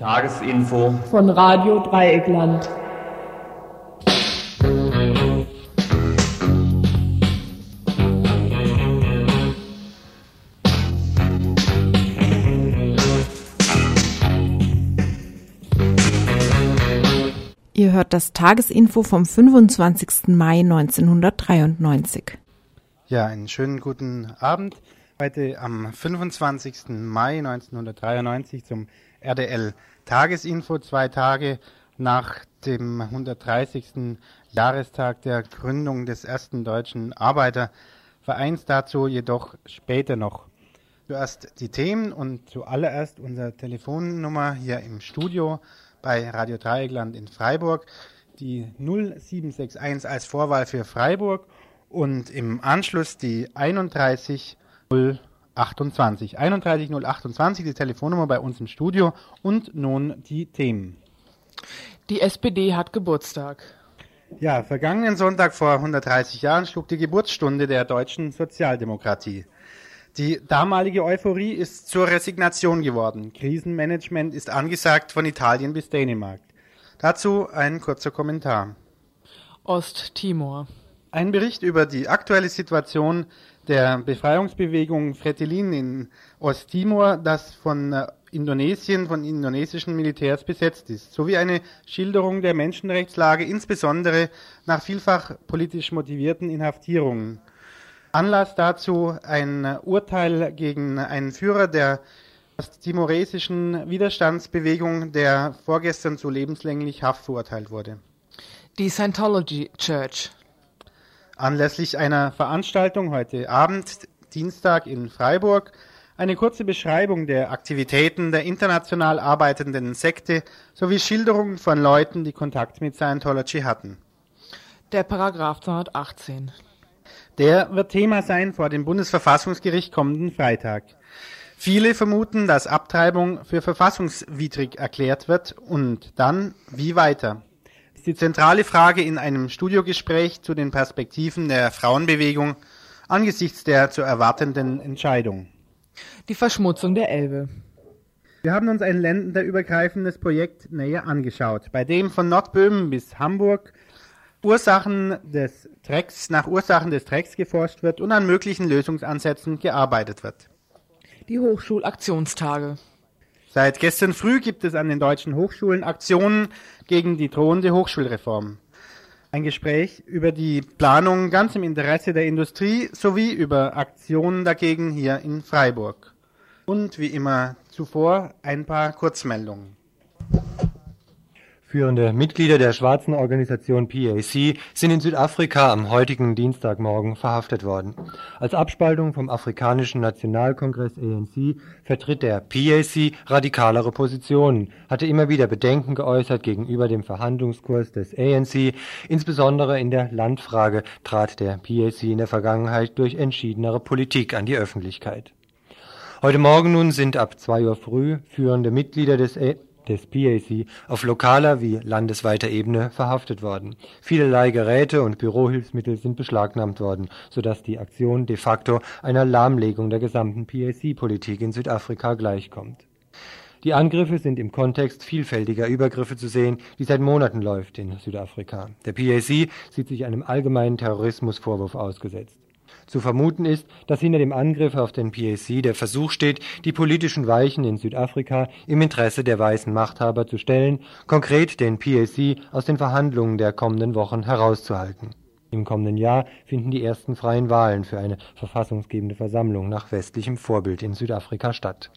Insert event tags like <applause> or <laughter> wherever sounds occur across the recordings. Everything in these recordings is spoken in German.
Tagesinfo von Radio Dreieckland. Ihr hört das Tagesinfo vom 25. Mai 1993. Ja, einen schönen guten Abend. Heute am 25. Mai 1993 zum RDL Tagesinfo, zwei Tage nach dem 130. Jahrestag der Gründung des ersten deutschen Arbeitervereins. Dazu jedoch später noch. Zuerst die Themen und zuallererst unsere Telefonnummer hier im Studio bei Radio Dreieckland in Freiburg. Die 0761 als Vorwahl für Freiburg und im Anschluss die 31028. 31028, die Telefonnummer bei uns im Studio und nun die Themen. Die SPD hat Geburtstag. Ja, vergangenen Sonntag vor 130 Jahren schlug die Geburtsstunde der deutschen Sozialdemokratie. Die damalige Euphorie ist zur Resignation geworden. Krisenmanagement ist angesagt von Italien bis Dänemark. Dazu ein kurzer Kommentar. Osttimor. Ein Bericht über die aktuelle Situation der Befreiungsbewegung Fretilin in Osttimor, das von äh, Indonesien, von indonesischen Militärs besetzt ist, sowie eine Schilderung der Menschenrechtslage, insbesondere nach vielfach politisch motivierten Inhaftierungen. Anlass dazu ein Urteil gegen einen Führer der timoresischen Widerstandsbewegung, der vorgestern zu lebenslänglich Haft verurteilt wurde. Die Scientology Church. Anlässlich einer Veranstaltung heute Abend, Dienstag in Freiburg, eine kurze Beschreibung der Aktivitäten der international arbeitenden Sekte sowie Schilderungen von Leuten, die Kontakt mit Scientology hatten. Der Paragraph 218. Der wird Thema sein vor dem Bundesverfassungsgericht kommenden Freitag. Viele vermuten, dass Abtreibung für verfassungswidrig erklärt wird und dann wie weiter. Ist die zentrale Frage in einem Studiogespräch zu den Perspektiven der Frauenbewegung angesichts der zu erwartenden Entscheidung. Die Verschmutzung der Elbe. Wir haben uns ein länderübergreifendes Projekt näher angeschaut, bei dem von Nordböhmen bis Hamburg Ursachen des Drecks, nach Ursachen des Drecks geforscht wird und an möglichen Lösungsansätzen gearbeitet wird. Die Hochschulaktionstage. Seit gestern früh gibt es an den deutschen Hochschulen Aktionen gegen die drohende Hochschulreform. Ein Gespräch über die Planung ganz im Interesse der Industrie sowie über Aktionen dagegen hier in Freiburg. Und wie immer zuvor ein paar Kurzmeldungen. Führende Mitglieder der schwarzen Organisation PAC sind in Südafrika am heutigen Dienstagmorgen verhaftet worden. Als Abspaltung vom Afrikanischen Nationalkongress ANC vertritt der PAC radikalere Positionen, hatte immer wieder Bedenken geäußert gegenüber dem Verhandlungskurs des ANC. Insbesondere in der Landfrage trat der PAC in der Vergangenheit durch entschiedenere Politik an die Öffentlichkeit. Heute Morgen nun sind ab zwei Uhr früh führende Mitglieder des des PAC auf lokaler wie landesweiter Ebene verhaftet worden. Vielerlei Geräte und Bürohilfsmittel sind beschlagnahmt worden, sodass die Aktion de facto einer Lahmlegung der gesamten PAC-Politik in Südafrika gleichkommt. Die Angriffe sind im Kontext vielfältiger Übergriffe zu sehen, die seit Monaten läuft in Südafrika. Der PAC sieht sich einem allgemeinen Terrorismusvorwurf ausgesetzt. Zu vermuten ist, dass hinter dem Angriff auf den PAC der Versuch steht, die politischen Weichen in Südafrika im Interesse der weißen Machthaber zu stellen, konkret den PAC aus den Verhandlungen der kommenden Wochen herauszuhalten. Im kommenden Jahr finden die ersten freien Wahlen für eine verfassungsgebende Versammlung nach westlichem Vorbild in Südafrika statt.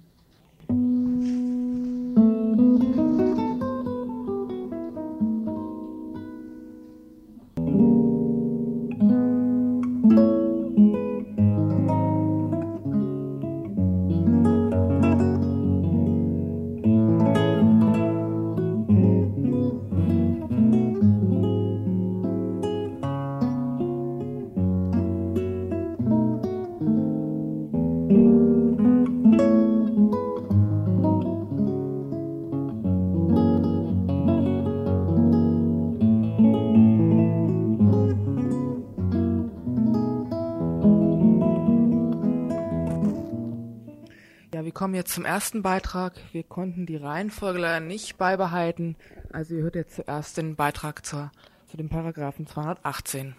Jetzt zum ersten Beitrag. Wir konnten die Reihenfolge leider nicht beibehalten. Also ihr hört jetzt zuerst den Beitrag zur, zu dem Paragraphen 218.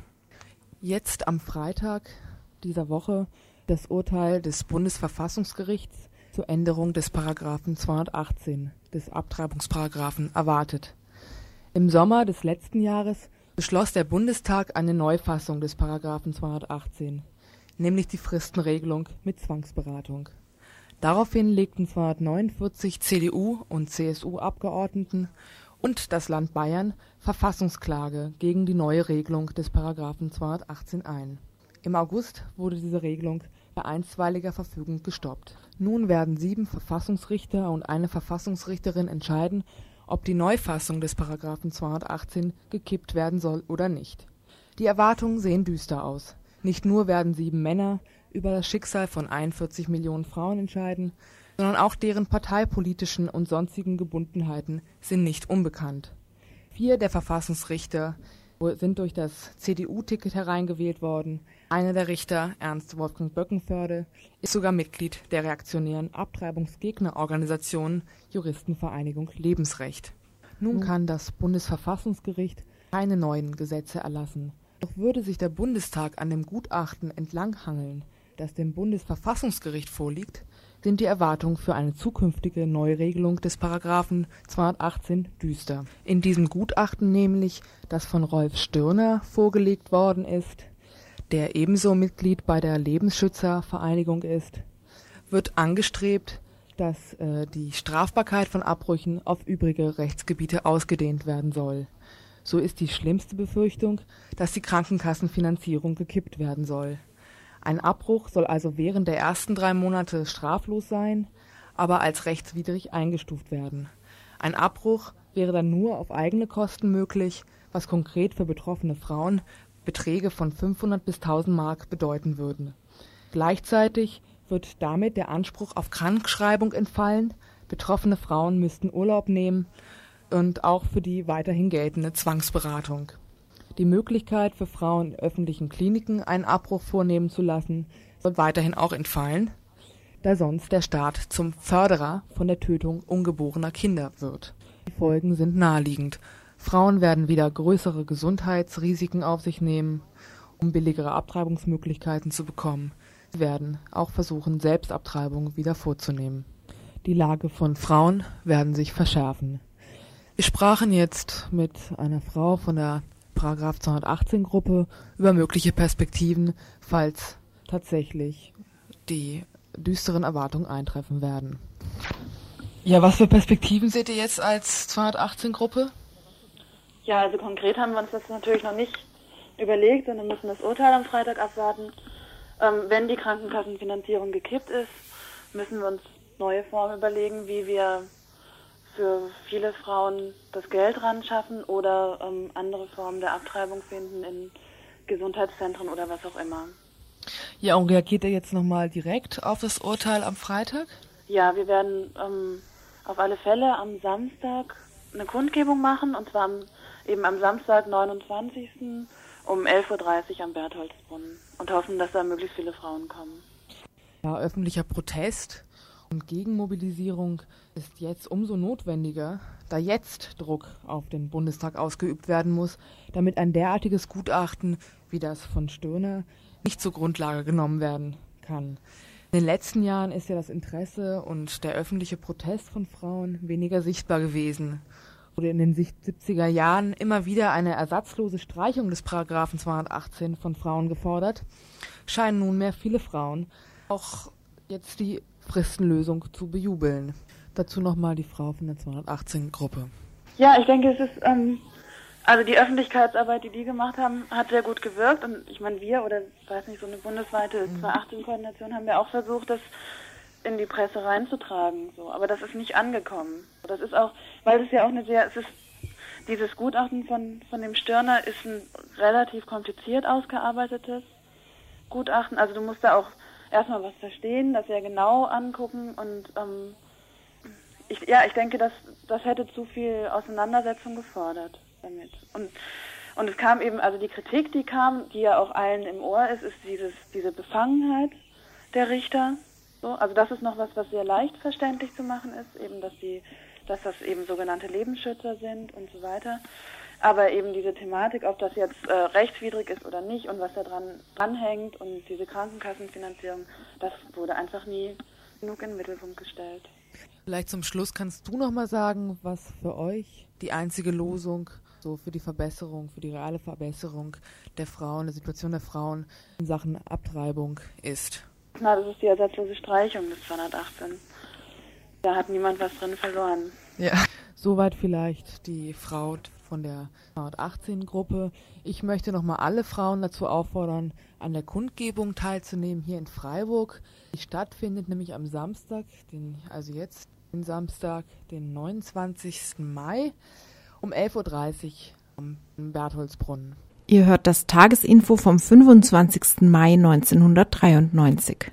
Jetzt am Freitag dieser Woche das Urteil des Bundesverfassungsgerichts zur Änderung des Paragraphen 218 des Abtreibungsparagraphen erwartet. Im Sommer des letzten Jahres beschloss der Bundestag eine Neufassung des Paragraphen 218, nämlich die Fristenregelung mit Zwangsberatung. Daraufhin legten 249 CDU und CSU-Abgeordneten und das Land Bayern Verfassungsklage gegen die neue Regelung des Paragraphen 218 ein. Im August wurde diese Regelung per einstweiliger Verfügung gestoppt. Nun werden sieben Verfassungsrichter und eine Verfassungsrichterin entscheiden, ob die Neufassung des Paragraphen 218 gekippt werden soll oder nicht. Die Erwartungen sehen düster aus. Nicht nur werden sieben Männer über das Schicksal von 41 Millionen Frauen entscheiden, sondern auch deren parteipolitischen und sonstigen Gebundenheiten sind nicht unbekannt. Vier der Verfassungsrichter sind durch das CDU-Ticket hereingewählt worden. Einer der Richter, Ernst Wolfgang Böckenförde, ist sogar Mitglied der reaktionären Abtreibungsgegnerorganisation Juristenvereinigung Lebensrecht. Nun kann das Bundesverfassungsgericht keine neuen Gesetze erlassen. Doch würde sich der Bundestag an dem Gutachten entlanghangeln, das dem Bundesverfassungsgericht vorliegt, sind die Erwartungen für eine zukünftige Neuregelung des Paragraphen 218 düster. In diesem Gutachten nämlich, das von Rolf Stirner vorgelegt worden ist, der ebenso Mitglied bei der Lebensschützervereinigung ist, wird angestrebt, dass äh, die Strafbarkeit von Abbrüchen auf übrige Rechtsgebiete ausgedehnt werden soll. So ist die schlimmste Befürchtung, dass die Krankenkassenfinanzierung gekippt werden soll. Ein Abbruch soll also während der ersten drei Monate straflos sein, aber als rechtswidrig eingestuft werden. Ein Abbruch wäre dann nur auf eigene Kosten möglich, was konkret für betroffene Frauen Beträge von 500 bis 1000 Mark bedeuten würden. Gleichzeitig wird damit der Anspruch auf Krankschreibung entfallen, betroffene Frauen müssten Urlaub nehmen und auch für die weiterhin geltende Zwangsberatung. Die Möglichkeit für Frauen in öffentlichen Kliniken einen Abbruch vornehmen zu lassen, soll weiterhin auch entfallen, da sonst der Staat zum Förderer von der Tötung ungeborener Kinder wird. Die Folgen sind naheliegend. Frauen werden wieder größere Gesundheitsrisiken auf sich nehmen, um billigere Abtreibungsmöglichkeiten zu bekommen. Sie werden auch versuchen, Selbstabtreibung wieder vorzunehmen. Die Lage von Frauen werden sich verschärfen. Wir sprachen jetzt mit einer Frau von der Paragraph 218 Gruppe über mögliche Perspektiven, falls tatsächlich die düsteren Erwartungen eintreffen werden. Ja, was für Perspektiven seht ihr jetzt als 218 Gruppe? Ja, also konkret haben wir uns das natürlich noch nicht überlegt, sondern müssen das Urteil am Freitag abwarten. Ähm, wenn die Krankenkassenfinanzierung gekippt ist, müssen wir uns neue Formen überlegen, wie wir für viele Frauen das Geld ran schaffen oder ähm, andere Formen der Abtreibung finden in Gesundheitszentren oder was auch immer. Ja, und reagiert ihr jetzt nochmal direkt auf das Urteil am Freitag? Ja, wir werden ähm, auf alle Fälle am Samstag eine Kundgebung machen und zwar am, eben am Samstag, 29. um 11.30 Uhr am Bertholdsbrunnen und hoffen, dass da möglichst viele Frauen kommen. Ja, öffentlicher Protest und Gegenmobilisierung ist jetzt umso notwendiger, da jetzt Druck auf den Bundestag ausgeübt werden muss, damit ein derartiges Gutachten wie das von Stirner nicht zur Grundlage genommen werden kann. In den letzten Jahren ist ja das Interesse und der öffentliche Protest von Frauen weniger sichtbar gewesen. Wurde in den 70er Jahren immer wieder eine ersatzlose Streichung des Paragraphen 218 von Frauen gefordert, scheinen nunmehr viele Frauen auch jetzt die Fristenlösung zu bejubeln. Dazu nochmal die Frau von der 218-Gruppe. Ja, ich denke, es ist, ähm, also die Öffentlichkeitsarbeit, die die gemacht haben, hat sehr gut gewirkt. Und ich meine, wir oder, ich weiß nicht, so eine bundesweite mhm. 218-Koordination haben wir auch versucht, das in die Presse reinzutragen. So. Aber das ist nicht angekommen. Das ist auch, weil es ja auch eine sehr, es ist, dieses Gutachten von, von dem Stirner ist ein relativ kompliziert ausgearbeitetes Gutachten. Also du musst da auch erstmal was verstehen, das sehr genau angucken und ähm, ich, ja, ich denke, dass das hätte zu viel Auseinandersetzung gefordert damit. Und und es kam eben, also die Kritik, die kam, die ja auch allen im Ohr ist, ist dieses, diese Befangenheit der Richter. So, also das ist noch was, was sehr leicht verständlich zu machen ist, eben dass sie, dass das eben sogenannte Lebensschützer sind und so weiter. Aber eben diese Thematik, ob das jetzt äh, rechtswidrig ist oder nicht und was da dran dranhängt und diese Krankenkassenfinanzierung, das wurde einfach nie genug in den Mittelpunkt gestellt. Vielleicht zum Schluss kannst du noch mal sagen, was für euch die einzige Losung so für die Verbesserung, für die reale Verbesserung der Frauen, der Situation der Frauen in Sachen Abtreibung ist. Na, das ist die ersatzlose Streichung des 218. Da hat niemand was drin verloren. Ja. Soweit vielleicht die Frau von der 218-Gruppe. Ich möchte nochmal alle Frauen dazu auffordern, an der Kundgebung teilzunehmen hier in Freiburg. Die stattfindet nämlich am Samstag, den, also jetzt den Samstag, den 29. Mai um 11.30 Uhr am Bertholdsbrunnen. Ihr hört das Tagesinfo vom 25. Mai 1993.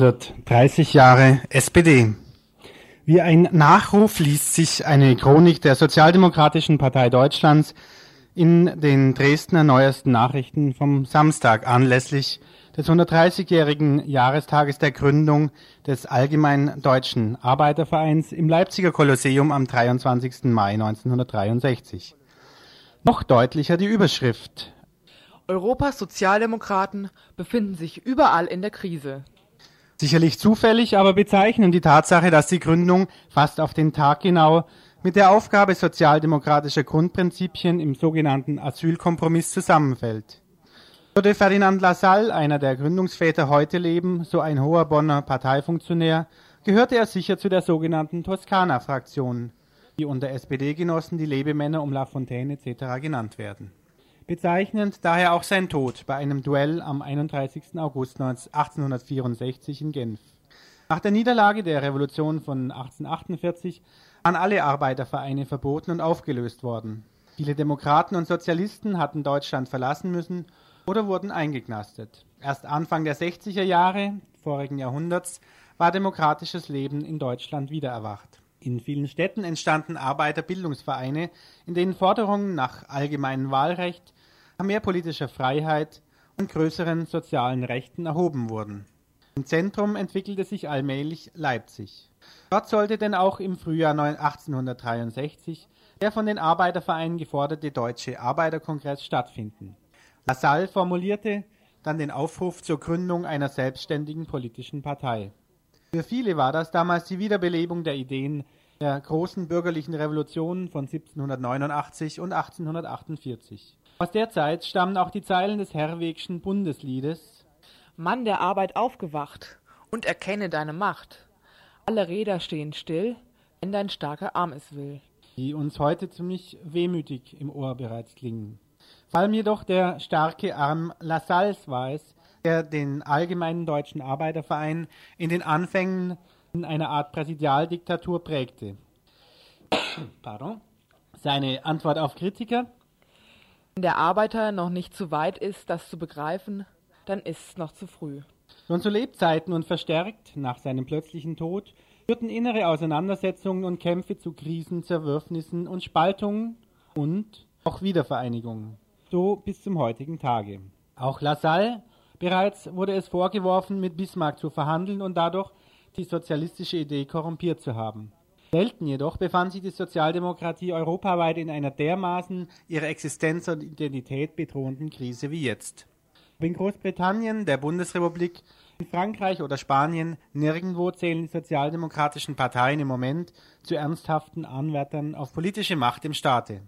130 Jahre SPD. Wie ein Nachruf liest sich eine Chronik der Sozialdemokratischen Partei Deutschlands in den Dresdner neuesten Nachrichten vom Samstag anlässlich des 130-jährigen Jahrestages der Gründung des Allgemeinen Deutschen Arbeitervereins im Leipziger Kolosseum am 23. Mai 1963. Noch deutlicher die Überschrift. Europas Sozialdemokraten befinden sich überall in der Krise. Sicherlich zufällig, aber bezeichnend die Tatsache, dass die Gründung fast auf den Tag genau mit der Aufgabe sozialdemokratischer Grundprinzipien im sogenannten Asylkompromiss zusammenfällt. Würde Ferdinand Lassalle, einer der Gründungsväter, heute leben, so ein hoher Bonner Parteifunktionär, gehörte er sicher zu der sogenannten Toskana-Fraktion, die unter SPD-Genossen die Lebemänner um La Fontaine etc. genannt werden. Bezeichnend daher auch sein Tod bei einem Duell am 31. August 1864 in Genf. Nach der Niederlage der Revolution von 1848 waren alle Arbeitervereine verboten und aufgelöst worden. Viele Demokraten und Sozialisten hatten Deutschland verlassen müssen oder wurden eingeknastet. Erst Anfang der 60er Jahre vorigen Jahrhunderts war demokratisches Leben in Deutschland wiedererwacht. In vielen Städten entstanden Arbeiterbildungsvereine, in denen Forderungen nach allgemeinem Wahlrecht, mehr politischer Freiheit und größeren sozialen Rechten erhoben wurden. Im Zentrum entwickelte sich allmählich Leipzig. Dort sollte denn auch im Frühjahr 1863 der von den Arbeitervereinen geforderte Deutsche Arbeiterkongress stattfinden. Lassalle formulierte dann den Aufruf zur Gründung einer selbstständigen politischen Partei. Für viele war das damals die Wiederbelebung der Ideen der großen bürgerlichen Revolutionen von 1789 und 1848. Aus der Zeit stammen auch die Zeilen des Herwegschen Bundesliedes Mann der Arbeit aufgewacht und erkenne deine Macht. Alle Räder stehen still, wenn dein starker Arm es will. Die uns heute ziemlich wehmütig im Ohr bereits klingen. Vor allem jedoch der starke Arm Lassalles war es, der den Allgemeinen Deutschen Arbeiterverein in den Anfängen in einer Art Präsidialdiktatur prägte. <coughs> Pardon. Seine Antwort auf Kritiker wenn der Arbeiter noch nicht zu weit ist, das zu begreifen, dann ist es noch zu früh. Schon zu Lebzeiten und verstärkt nach seinem plötzlichen Tod führten innere Auseinandersetzungen und Kämpfe zu Krisen, Zerwürfnissen und Spaltungen und auch Wiedervereinigungen. So bis zum heutigen Tage. Auch Lassalle bereits wurde es vorgeworfen, mit Bismarck zu verhandeln und dadurch die sozialistische Idee korrumpiert zu haben. Selten jedoch befand sich die Sozialdemokratie europaweit in einer dermaßen ihre Existenz und Identität bedrohenden Krise wie jetzt. In Großbritannien, der Bundesrepublik, In Frankreich oder Spanien nirgendwo zählen die sozialdemokratischen Parteien im Moment zu ernsthaften Anwärtern auf politische Macht im Staate.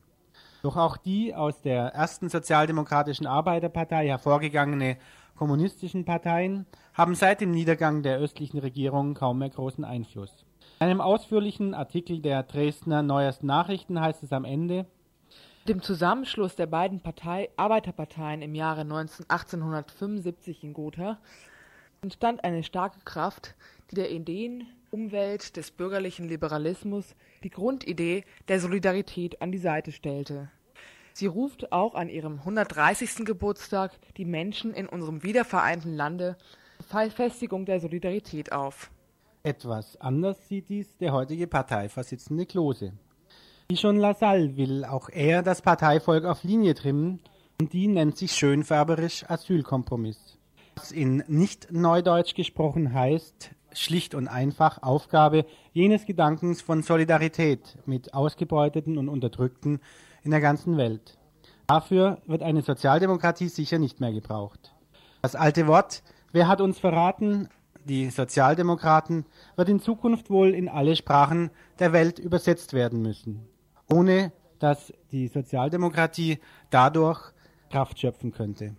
Doch auch die aus der ersten sozialdemokratischen Arbeiterpartei hervorgegangene kommunistischen Parteien haben seit dem Niedergang der östlichen Regierung kaum mehr großen Einfluss. In einem ausführlichen Artikel der Dresdner Neuesten Nachrichten heißt es am Ende, dem Zusammenschluss der beiden Partei Arbeiterparteien im Jahre 19, 1875 in Gotha entstand eine starke Kraft, die der Ideen Umwelt des bürgerlichen Liberalismus die Grundidee der Solidarität an die Seite stellte. Sie ruft auch an ihrem 130. Geburtstag die Menschen in unserem wiedervereinten Lande zur Festigung der Solidarität auf. Etwas anders sieht dies der heutige Parteivorsitzende Klose. Wie schon Lassalle will auch er das Parteivolk auf Linie trimmen und die nennt sich schönfärberisch Asylkompromiss. Was in nicht Neudeutsch gesprochen heißt, schlicht und einfach Aufgabe jenes Gedankens von Solidarität mit Ausgebeuteten und Unterdrückten in der ganzen Welt. Dafür wird eine Sozialdemokratie sicher nicht mehr gebraucht. Das alte Wort, wer hat uns verraten, die Sozialdemokraten, wird in Zukunft wohl in alle Sprachen der Welt übersetzt werden müssen, ohne dass die Sozialdemokratie dadurch Kraft schöpfen könnte.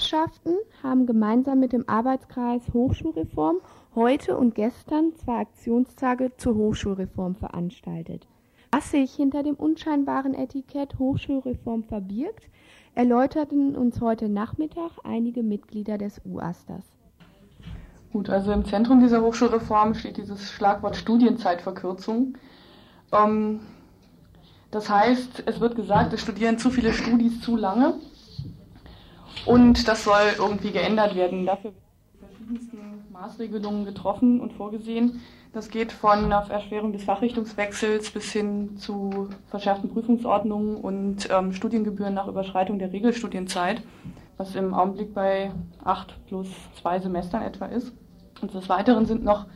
Fachschaften haben gemeinsam mit dem Arbeitskreis Hochschulreform heute und gestern zwei Aktionstage zur Hochschulreform veranstaltet. Was sich hinter dem unscheinbaren Etikett Hochschulreform verbirgt, erläuterten uns heute Nachmittag einige Mitglieder des UASTAS. Gut, also im Zentrum dieser Hochschulreform steht dieses Schlagwort Studienzeitverkürzung. Ähm, das heißt, es wird gesagt, es studieren zu viele Studis zu lange und das soll irgendwie geändert werden. Dafür werden verschiedensten Maßregelungen getroffen und vorgesehen. Das geht von einer Erschwerung des Fachrichtungswechsels bis hin zu verschärften Prüfungsordnungen und ähm, Studiengebühren nach Überschreitung der Regelstudienzeit, was im Augenblick bei acht plus zwei Semestern etwa ist. Und des Weiteren sind noch,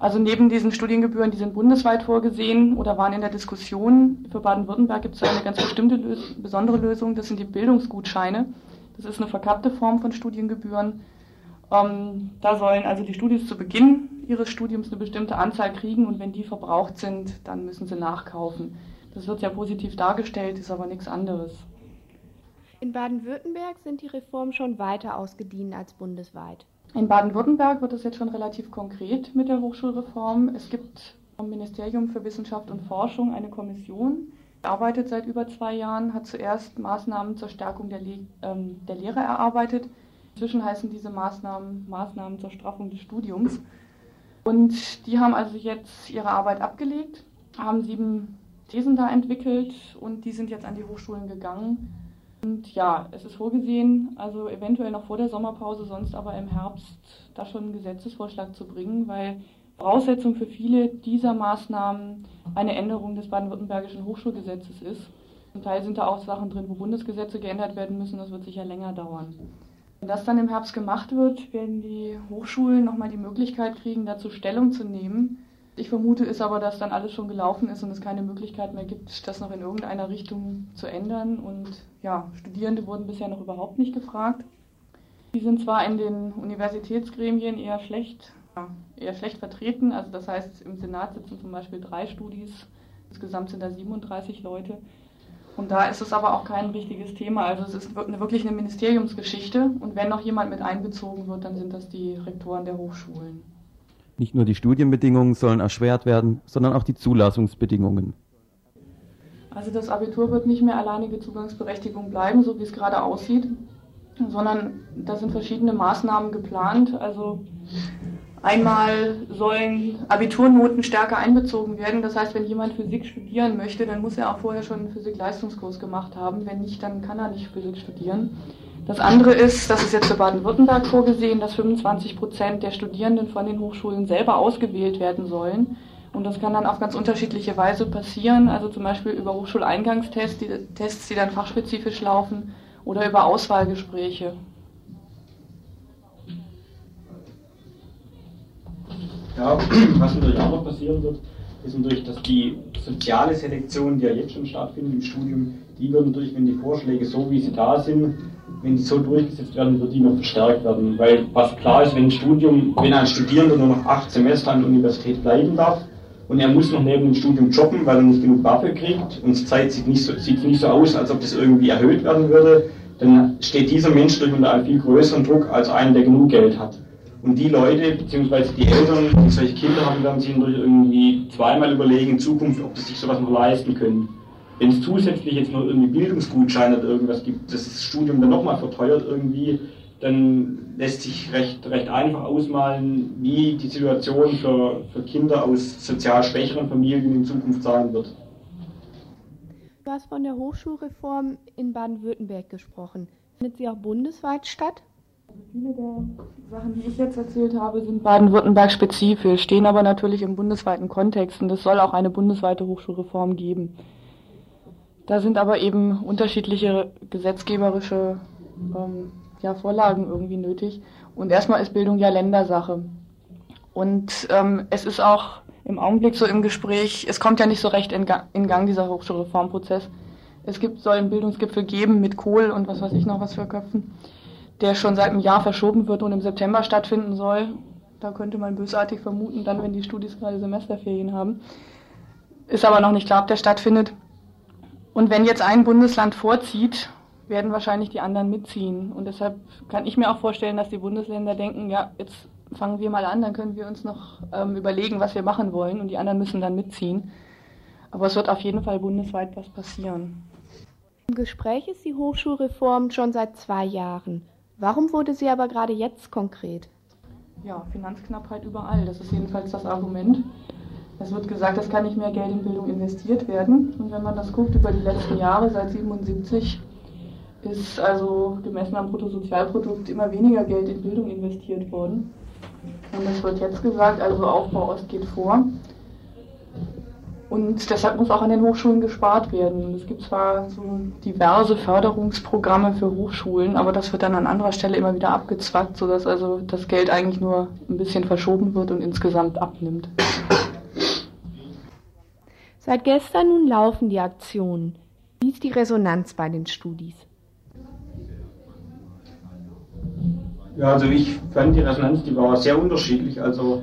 also neben diesen Studiengebühren, die sind bundesweit vorgesehen oder waren in der Diskussion. Für Baden-Württemberg gibt es eine ganz bestimmte besondere Lösung, das sind die Bildungsgutscheine. Das ist eine verkappte Form von Studiengebühren. Ähm, da sollen also die Studis zu Beginn ihres Studiums eine bestimmte Anzahl kriegen und wenn die verbraucht sind, dann müssen sie nachkaufen. Das wird ja positiv dargestellt, ist aber nichts anderes. In Baden-Württemberg sind die Reformen schon weiter ausgedient als bundesweit. In Baden-Württemberg wird es jetzt schon relativ konkret mit der Hochschulreform. Es gibt vom Ministerium für Wissenschaft und Forschung eine Kommission, arbeitet seit über zwei Jahren, hat zuerst Maßnahmen zur Stärkung der, Le ähm, der Lehre erarbeitet. Inzwischen heißen diese Maßnahmen Maßnahmen zur Straffung des Studiums. Und die haben also jetzt ihre Arbeit abgelegt, haben sieben Thesen da entwickelt und die sind jetzt an die Hochschulen gegangen. Und ja, es ist vorgesehen, also eventuell noch vor der Sommerpause, sonst aber im Herbst da schon einen Gesetzesvorschlag zu bringen, weil Voraussetzung für viele dieser Maßnahmen eine Änderung des baden-württembergischen Hochschulgesetzes ist. Zum Teil sind da auch Sachen drin, wo Bundesgesetze geändert werden müssen. Das wird sicher länger dauern. Wenn das dann im Herbst gemacht wird, werden die Hochschulen nochmal die Möglichkeit kriegen, dazu Stellung zu nehmen. Ich vermute ist aber, dass dann alles schon gelaufen ist und es keine Möglichkeit mehr gibt, das noch in irgendeiner Richtung zu ändern. Und ja, Studierende wurden bisher noch überhaupt nicht gefragt. Die sind zwar in den Universitätsgremien eher schlecht eher schlecht vertreten. Also das heißt, im Senat sitzen zum Beispiel drei Studis, insgesamt sind da 37 Leute. Und da ist es aber auch kein richtiges Thema. Also es ist wirklich eine Ministeriumsgeschichte. Und wenn noch jemand mit einbezogen wird, dann sind das die Rektoren der Hochschulen. Nicht nur die Studienbedingungen sollen erschwert werden, sondern auch die Zulassungsbedingungen. Also das Abitur wird nicht mehr alleinige Zugangsberechtigung bleiben, so wie es gerade aussieht, sondern da sind verschiedene Maßnahmen geplant. Also einmal sollen Abiturnoten stärker einbezogen werden. Das heißt, wenn jemand Physik studieren möchte, dann muss er auch vorher schon einen Physik-Leistungskurs gemacht haben. Wenn nicht, dann kann er nicht Physik studieren. Das andere ist, das ist jetzt für Baden-Württemberg vorgesehen, dass 25 Prozent der Studierenden von den Hochschulen selber ausgewählt werden sollen. Und das kann dann auf ganz unterschiedliche Weise passieren, also zum Beispiel über Hochschuleingangstests, die, Tests, die dann fachspezifisch laufen, oder über Auswahlgespräche. Ja, was natürlich auch noch passieren wird, ist natürlich, dass die soziale Selektion, die ja jetzt schon stattfindet im Studium, die wird natürlich, wenn die Vorschläge so wie sie da sind, wenn die so durchgesetzt werden, wird die noch verstärkt werden. Weil was klar ist, wenn ein Studium, wenn ein Studierender nur noch acht Semester an der Universität bleiben darf und er muss noch neben dem Studium jobben, weil er nicht genug Waffe kriegt und die Zeit sieht nicht so, sieht nicht so aus, als ob das irgendwie erhöht werden würde, dann steht dieser Mensch durch unter einem viel größeren Druck als einer, der genug Geld hat. Und die Leute, beziehungsweise die Eltern, die solche Kinder haben, werden sich natürlich irgendwie zweimal überlegen in Zukunft, ob sie sich sowas noch leisten können. Wenn es zusätzlich jetzt noch irgendwie Bildungsgutscheine oder irgendwas gibt, das Studium dann nochmal verteuert irgendwie, dann lässt sich recht, recht einfach ausmalen, wie die Situation für, für Kinder aus sozial schwächeren Familien in Zukunft sein wird. Du hast von der Hochschulreform in Baden-Württemberg gesprochen. Findet sie auch bundesweit statt? Viele der Sachen, die ich jetzt erzählt habe, sind Baden-Württemberg spezifisch, stehen aber natürlich im bundesweiten Kontext und es soll auch eine bundesweite Hochschulreform geben. Da sind aber eben unterschiedliche gesetzgeberische ähm, ja, Vorlagen irgendwie nötig. Und erstmal ist Bildung ja Ländersache. Und ähm, es ist auch im Augenblick so im Gespräch, es kommt ja nicht so recht in, Gang, in Gang dieser Hochschulreformprozess. Es gibt, soll einen Bildungsgipfel geben mit Kohl und was weiß ich noch was für Köpfen der schon seit einem Jahr verschoben wird und im September stattfinden soll. Da könnte man bösartig vermuten, dann, wenn die Studis gerade Semesterferien haben. Ist aber noch nicht klar, ob der stattfindet. Und wenn jetzt ein Bundesland vorzieht, werden wahrscheinlich die anderen mitziehen. Und deshalb kann ich mir auch vorstellen, dass die Bundesländer denken, ja, jetzt fangen wir mal an, dann können wir uns noch ähm, überlegen, was wir machen wollen. Und die anderen müssen dann mitziehen. Aber es wird auf jeden Fall bundesweit was passieren. Im Gespräch ist die Hochschulreform schon seit zwei Jahren. Warum wurde sie aber gerade jetzt konkret? Ja, Finanzknappheit überall. Das ist jedenfalls das Argument. Es wird gesagt, es kann nicht mehr Geld in Bildung investiert werden. Und wenn man das guckt über die letzten Jahre, seit 77, ist also gemessen am Bruttosozialprodukt immer weniger Geld in Bildung investiert worden. Und es wird jetzt gesagt, also Aufbau Ost geht vor. Und deshalb muss auch an den Hochschulen gespart werden. Es gibt zwar so diverse Förderungsprogramme für Hochschulen, aber das wird dann an anderer Stelle immer wieder abgezwackt, sodass also das Geld eigentlich nur ein bisschen verschoben wird und insgesamt abnimmt. Seit gestern nun laufen die Aktionen. Wie ist die Resonanz bei den Studis? Ja, also ich fand die Resonanz, die war sehr unterschiedlich. Also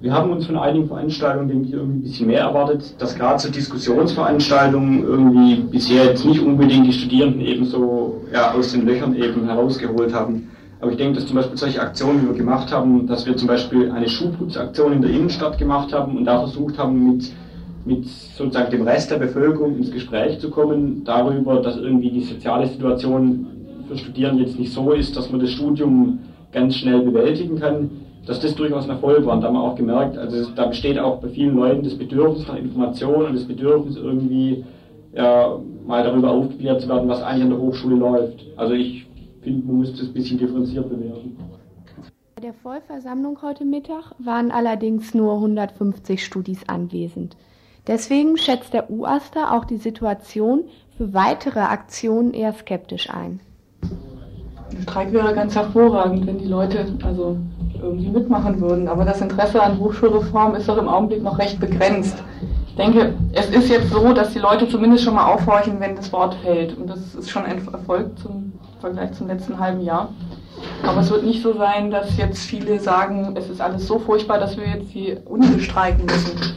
wir haben uns von einigen Veranstaltungen, denke ich, irgendwie ein bisschen mehr erwartet, dass gerade so Diskussionsveranstaltungen irgendwie bisher jetzt nicht unbedingt die Studierenden eben so ja, aus den Löchern eben herausgeholt haben. Aber ich denke, dass zum Beispiel solche Aktionen, wie wir gemacht haben, dass wir zum Beispiel eine Schuhputzaktion in der Innenstadt gemacht haben und da versucht haben, mit, mit sozusagen dem Rest der Bevölkerung ins Gespräch zu kommen, darüber, dass irgendwie die soziale Situation für Studierende jetzt nicht so ist, dass man das Studium ganz schnell bewältigen kann dass das durchaus ein Erfolg war. Und da haben wir auch gemerkt, also da besteht auch bei vielen Leuten das Bedürfnis nach Information und das Bedürfnis irgendwie ja, mal darüber aufgeklärt zu werden, was eigentlich an der Hochschule läuft. Also ich finde, man muss das ein bisschen differenziert bewerten. Bei der Vollversammlung heute Mittag waren allerdings nur 150 Studis anwesend. Deswegen schätzt der UASTA auch die Situation für weitere Aktionen eher skeptisch ein. Ein Streik wäre ganz hervorragend, wenn die Leute also irgendwie mitmachen würden. Aber das Interesse an Hochschulreform ist doch im Augenblick noch recht begrenzt. Ich denke, es ist jetzt so, dass die Leute zumindest schon mal aufhorchen, wenn das Wort fällt. Und das ist schon ein Erfolg zum Vergleich zum letzten halben Jahr. Aber es wird nicht so sein, dass jetzt viele sagen, es ist alles so furchtbar, dass wir jetzt die Uni streiken müssen.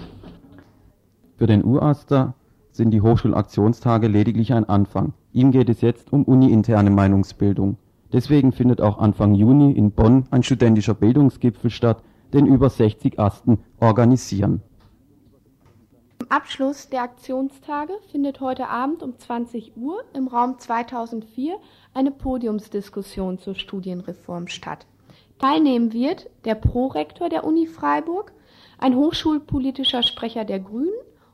Für den UASTA sind die Hochschulaktionstage lediglich ein Anfang. Ihm geht es jetzt um uni-interne Meinungsbildung. Deswegen findet auch Anfang Juni in Bonn ein studentischer Bildungsgipfel statt, den über 60 Asten organisieren. Zum Abschluss der Aktionstage findet heute Abend um 20 Uhr im Raum 2004 eine Podiumsdiskussion zur Studienreform statt. Teilnehmen wird der Prorektor der Uni Freiburg, ein hochschulpolitischer Sprecher der Grünen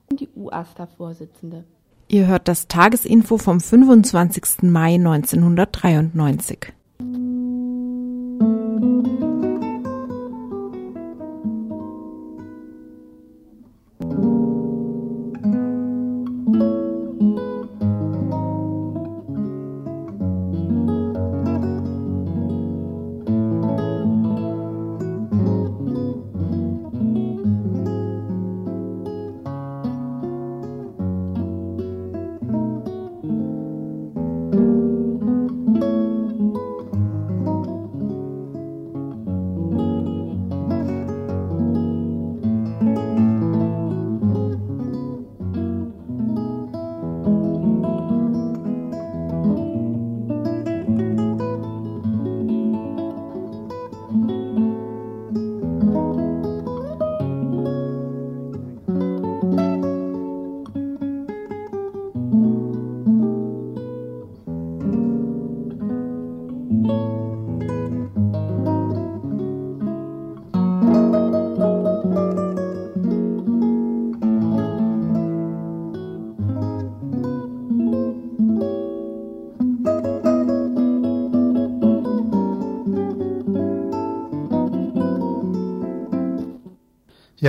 und die UASTA-Vorsitzende. Ihr hört das Tagesinfo vom 25. Mai 1993.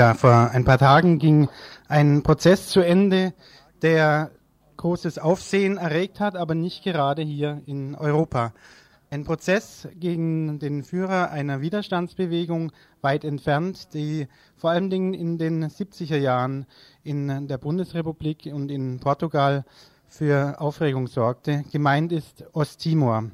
Ja, vor ein paar Tagen ging ein Prozess zu Ende, der großes Aufsehen erregt hat, aber nicht gerade hier in Europa. Ein Prozess gegen den Führer einer Widerstandsbewegung weit entfernt, die vor allen Dingen in den 70er Jahren in der Bundesrepublik und in Portugal für Aufregung sorgte. Gemeint ist Osttimor.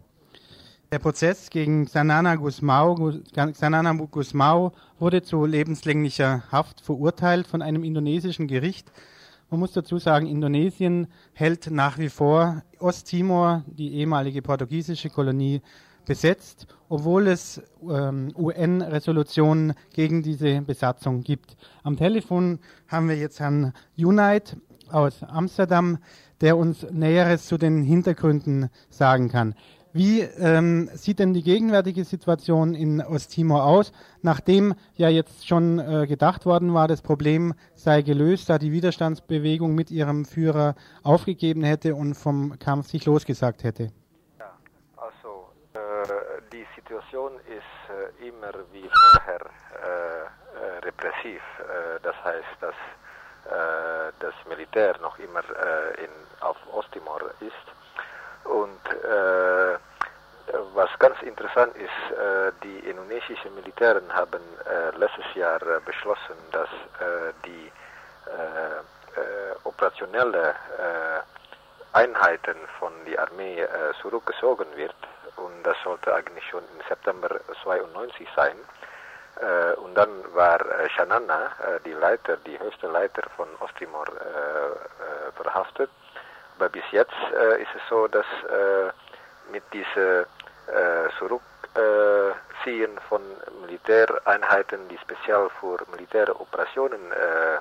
Der Prozess gegen Xanana Gusmao, Xanana Gusmao wurde zu lebenslänglicher Haft verurteilt von einem indonesischen Gericht. Man muss dazu sagen, Indonesien hält nach wie vor Osttimor, die ehemalige portugiesische Kolonie, besetzt, obwohl es ähm, UN-Resolutionen gegen diese Besatzung gibt. Am Telefon haben wir jetzt Herrn Unite aus Amsterdam, der uns Näheres zu den Hintergründen sagen kann. Wie ähm, sieht denn die gegenwärtige Situation in Osttimor aus, nachdem ja jetzt schon äh, gedacht worden war, das Problem sei gelöst, da die Widerstandsbewegung mit ihrem Führer aufgegeben hätte und vom Kampf sich losgesagt hätte? Ja, also äh, die Situation ist äh, immer wie vorher äh, äh, repressiv. Äh, das heißt, dass das Militär noch immer in, auf Osttimor ist und was ganz interessant ist, äh, die indonesischen Militären haben äh, letztes Jahr äh, beschlossen, dass die operationelle Einheiten von der Armee zurückgezogen wird und das sollte eigentlich schon im September 92 sein. und dann war Shanana, die Leiter, die höchste Leiter von Osttimor, verhaftet. Aber bis jetzt ist es so, dass mit dieser äh, Zurückziehen von Militäreinheiten, die speziell für militäre Operationen äh,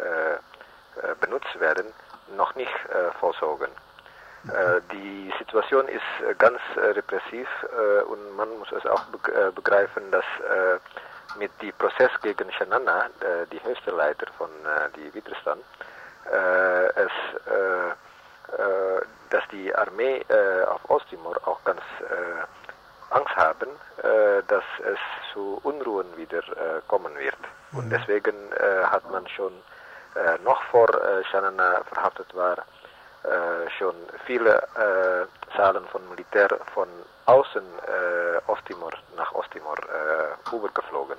äh, benutzt werden, noch nicht vollzogen. die Situation ist ganz repressiv und man muss es auch begreifen, dass mit dem Prozess gegen Shanana, die höchste Leiter von die Widerstand, es die Armee äh, auf Osttimor auch ganz äh, Angst haben, äh, dass es zu Unruhen wieder äh, kommen wird. Und mhm. deswegen äh, hat man schon äh, noch vor äh, Shanana verhaftet war, schon viele Zahlen von Militär von außen Osttimor nach Osttimor übergeflogen.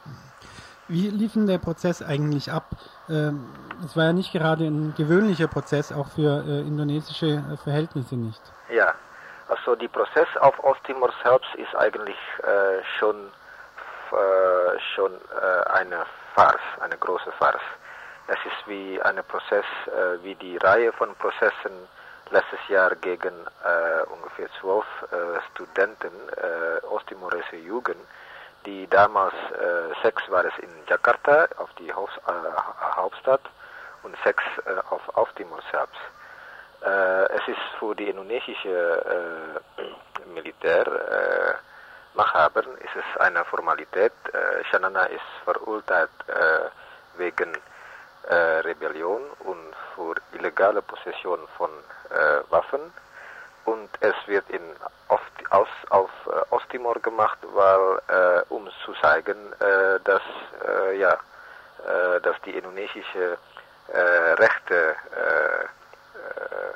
Wie lief denn der Prozess eigentlich ab? Ähm, es war ja nicht gerade ein gewöhnlicher Prozess, auch für äh, indonesische äh, Verhältnisse nicht. Ja, also der Prozess auf Osttimor selbst ist eigentlich äh, schon, äh, schon äh, eine Farce, eine große Farce. es ist wie ein Prozess, äh, wie die Reihe von Prozessen letztes Jahr gegen äh, ungefähr zwölf Studenten ostimorese Jugend, die damals äh, sechs war es in Jakarta auf die Haus, äh, Hauptstadt und sechs äh, auf, auf Timor selbst. Äh, es ist für die indonesische äh, Militär Machthabern ist es eine Formalität. Äh, Shanana ist verurteilt äh, wegen äh, Rebellion und für illegale Possession von Waffen. Und es wird in oft aus, auf Osttimor gemacht, weil, um zu zeigen, dass, ja, dass die indonesische Rechte äh, äh,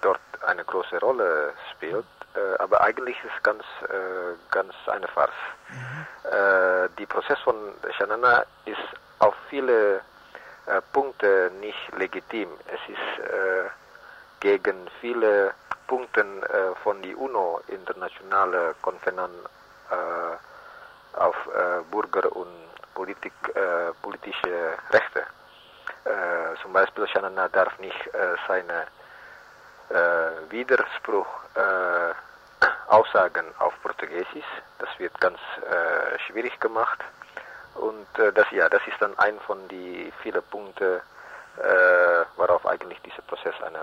dort eine große Rolle spielt. Äh, aber eigentlich ist es ganz, äh, ganz eine Farce. Äh, die Prozess von Shanana ist auf viele äh, Punkte nicht legitim. Es ist äh, gegen viele Punkte äh, von die UNO, internationale äh, auf äh, Bürger- und Politik, äh, politische Rechte. Äh, zum Beispiel Shanana darf nicht äh, seine äh, Widerspruch äh, Aussagen auf Portugiesisch. Das wird ganz schwierig gemacht. Und das ja, das ist dann ein von die vielen Punkte, worauf eigentlich dieser Prozess eine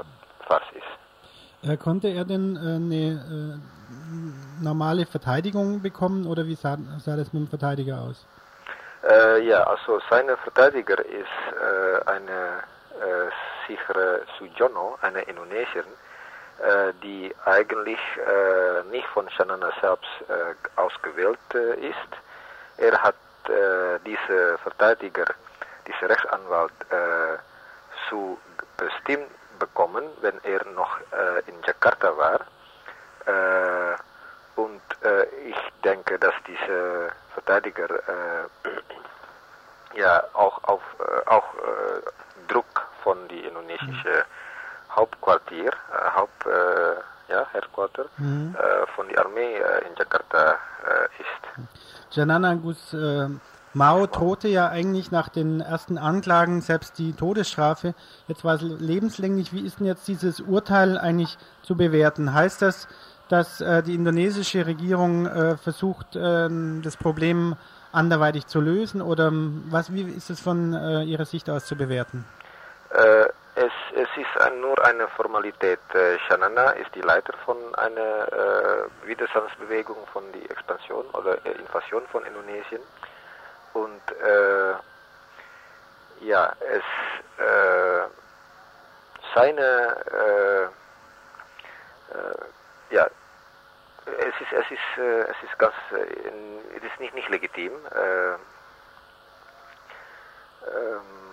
Farce ist. Äh, konnte er denn äh, eine äh, normale Verteidigung bekommen oder wie sah, sah das mit dem Verteidiger aus? Äh, ja, also sein Verteidiger ist äh, eine äh, sichere Sujono, eine Indonesierin, äh, die eigentlich äh, nicht von Shanana selbst äh, ausgewählt äh, ist. Er hat diese Verteidiger, diese Rechtsanwalt zu bestimmt bekommen, wenn er noch in Jakarta war. Und ich denke, dass diese Verteidiger ja auch auf äh, auch äh, Druck von die indonesische Hauptquartier, äh, Haupt ja, Headquarter Mhm. von der Armee in Jakarta ist. Jananagus äh, Mao drohte ja eigentlich nach den ersten Anklagen selbst die Todesstrafe. Jetzt war es lebenslänglich. Wie ist denn jetzt dieses Urteil eigentlich zu bewerten? Heißt das, dass äh, die indonesische Regierung äh, versucht, äh, das Problem anderweitig zu lösen? Oder ähm, was, wie ist es von äh, Ihrer Sicht aus zu bewerten? Äh, es, es ist nur eine Formalität. Äh, Shanana ist die Leiter von einer äh, Widerstandsbewegung von der Expansion oder äh, Invasion von Indonesien. Und äh, ja, es seine ja es ist es ist äh, es ist ganz äh, es ist nicht nicht legitim. Äh, ähm,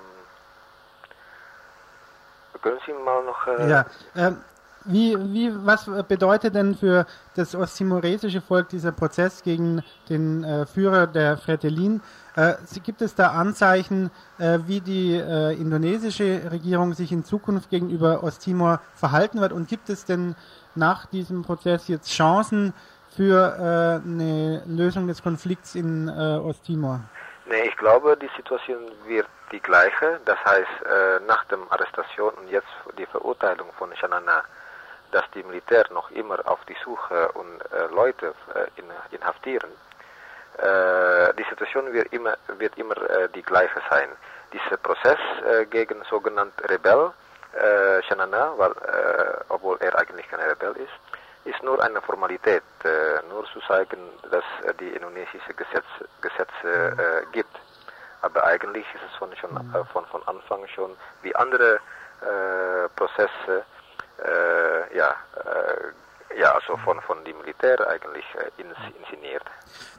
können Sie mal noch äh, Ja. Ähm, wie, wie, was bedeutet denn für das ostimoresische Volk dieser Prozess gegen den äh, Führer der Fretilin? Äh, gibt es da Anzeichen, äh, wie die äh, indonesische Regierung sich in Zukunft gegenüber Osttimor verhalten wird? Und gibt es denn nach diesem Prozess jetzt Chancen für äh, eine Lösung des Konflikts in äh, Osttimor? Nee, ich glaube, die Situation wird die gleiche. Das heißt, nach der Arrestation und jetzt die Verurteilung von Shanana, dass die Militär noch immer auf die Suche und äh, Leute äh, in, inhaftieren, äh, die Situation wird immer, wird immer äh, die gleiche sein. Dieser Prozess gegen sogenannte Rebell, äh, Shanana, weil, obwohl er eigentlich kein Rebell ist, ist nur eine Formalität, äh, nur zu zeigen, dass äh, die indonesische Gesetz, Gesetze äh, gibt. Aber eigentlich ist es von, schon, von, von Anfang schon wie andere Prozesse, äh, ja, äh, ja, also von, von dem Militär eigentlich äh, ins, inszeniert.